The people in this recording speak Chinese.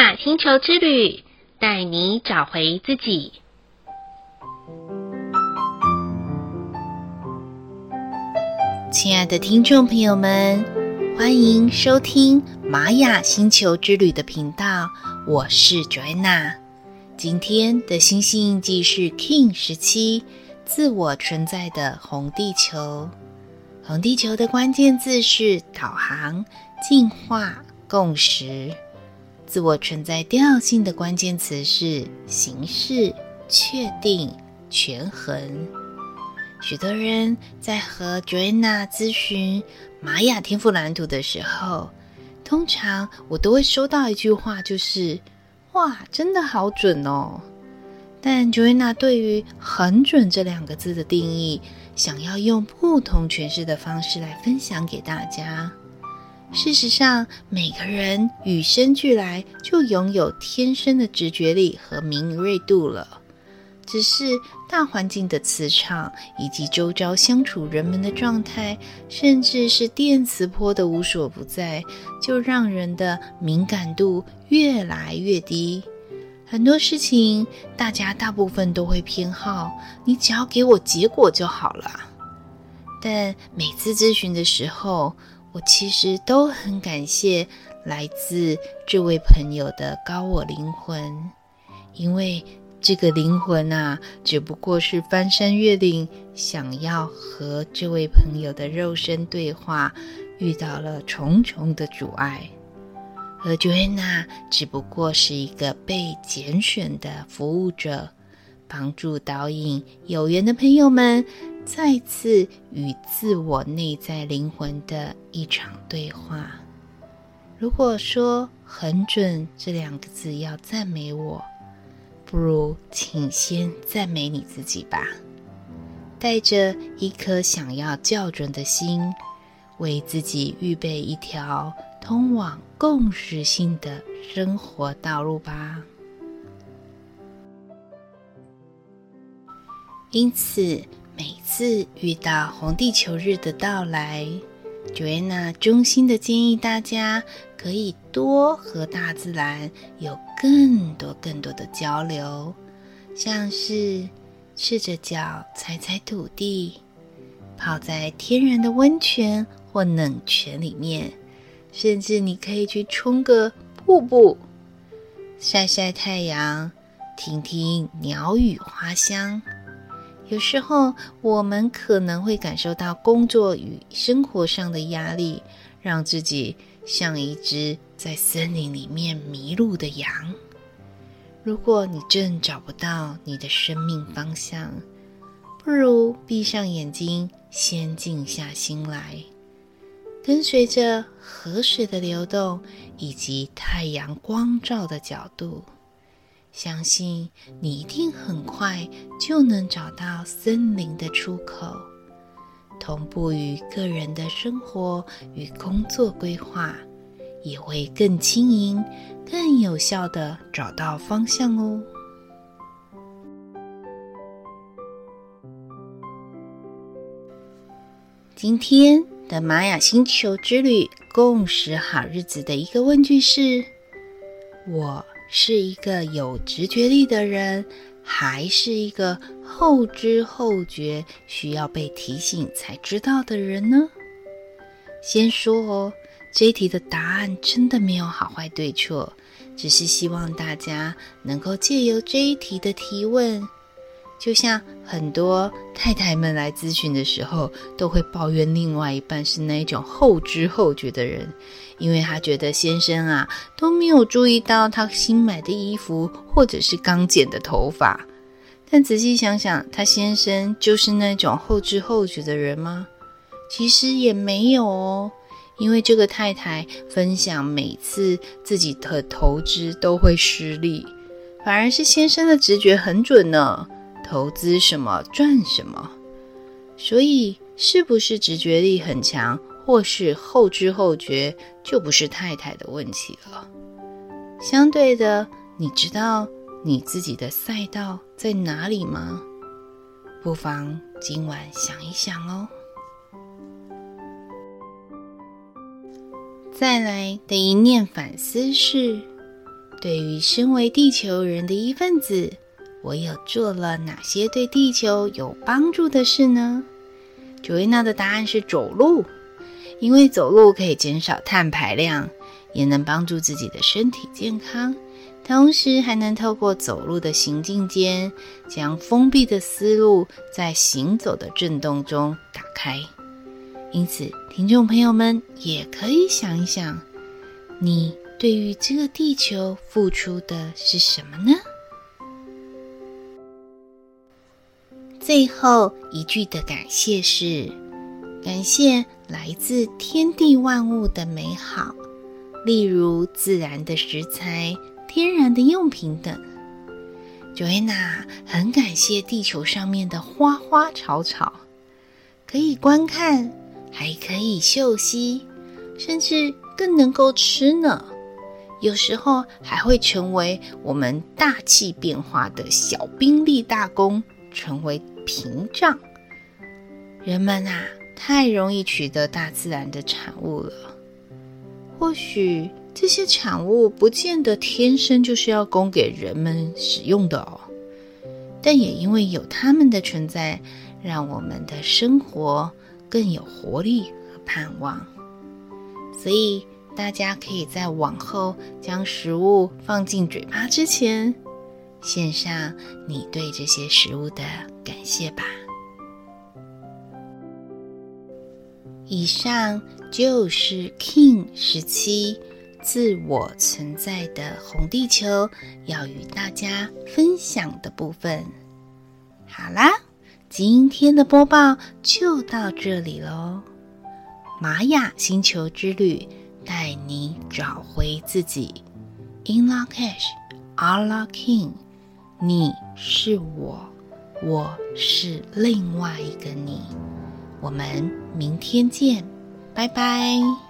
雅星球之旅，带你找回自己。亲爱的听众朋友们，欢迎收听玛雅星球之旅的频道，我是 Joanna。今天的星星印记是 Kin 十七，自我存在的红地球。红地球的关键字是导航、进化、共识。自我存在调性的关键词是形式、确定、权衡。许多人在和 Joana 咨询玛雅天赋蓝图的时候，通常我都会收到一句话，就是。哇，真的好准哦！但 Joana 对于“很准”这两个字的定义，想要用不同诠释的方式来分享给大家。事实上，每个人与生俱来就拥有天生的直觉力和敏锐度了。只是大环境的磁场，以及周遭相处人们的状态，甚至是电磁波的无所不在，就让人的敏感度越来越低。很多事情，大家大部分都会偏好你，只要给我结果就好了。但每次咨询的时候，我其实都很感谢来自这位朋友的高我灵魂，因为。这个灵魂啊，只不过是翻山越岭，想要和这位朋友的肉身对话，遇到了重重的阻碍。而 Joanna 只不过是一个被拣选的服务者，帮助导引有缘的朋友们再次与自我内在灵魂的一场对话。如果说“很准”这两个字要赞美我，不如，请先赞美你自己吧。带着一颗想要校准的心，为自己预备一条通往共识性的生活道路吧。因此，每次遇到红地球日的到来，Joanna 衷心的建议大家。可以多和大自然有更多更多的交流，像是赤着脚踩踩土地，泡在天然的温泉或冷泉里面，甚至你可以去冲个瀑布，晒晒太阳，听听鸟语花香。有时候我们可能会感受到工作与生活上的压力，让自己。像一只在森林里面迷路的羊。如果你正找不到你的生命方向，不如闭上眼睛，先静下心来，跟随着河水的流动以及太阳光照的角度，相信你一定很快就能找到森林的出口。同步于个人的生活与工作规划，也会更轻盈、更有效地找到方向哦。今天的玛雅星球之旅共识好日子的一个问句是：我是一个有直觉力的人，还是一个后知后觉、需要被提醒才知道的人呢？先说哦，这一题的答案真的没有好坏对错，只是希望大家能够借由这一题的提问，就像很多太太们来咨询的时候，都会抱怨另外一半是那一种后知后觉的人。因为他觉得先生啊都没有注意到他新买的衣服，或者是刚剪的头发。但仔细想想，他先生就是那种后知后觉的人吗？其实也没有哦。因为这个太太分享，每次自己的投资都会失利，反而是先生的直觉很准呢，投资什么赚什么。所以，是不是直觉力很强？或是后知后觉，就不是太太的问题了。相对的，你知道你自己的赛道在哪里吗？不妨今晚想一想哦。再来的一念反思是：对于身为地球人的一份子，我有做了哪些对地球有帮助的事呢？Joanna 的答案是走路，因为走路可以减少碳排量，也能帮助自己的身体健康。同时还能透过走路的行进间，将封闭的思路在行走的震动中打开。因此，听众朋友们也可以想一想，你对于这个地球付出的是什么呢？最后一句的感谢是：感谢来自天地万物的美好，例如自然的食材。天然的用品等，Joanna 很感谢地球上面的花花草草，可以观看，还可以嗅吸，甚至更能够吃呢。有时候还会成为我们大气变化的小兵立大功，成为屏障。人们啊，太容易取得大自然的产物了，或许。这些产物不见得天生就是要供给人们使用的哦，但也因为有它们的存在，让我们的生活更有活力和盼望。所以，大家可以在往后将食物放进嘴巴之前，献上你对这些食物的感谢吧。以上就是 King 时期。自我存在的红地球要与大家分享的部分。好啦，今天的播报就到这里喽。玛雅星球之旅带你找回自己。In Lak'ech, Allah K'in，你是我，我是另外一个你。我们明天见，拜拜。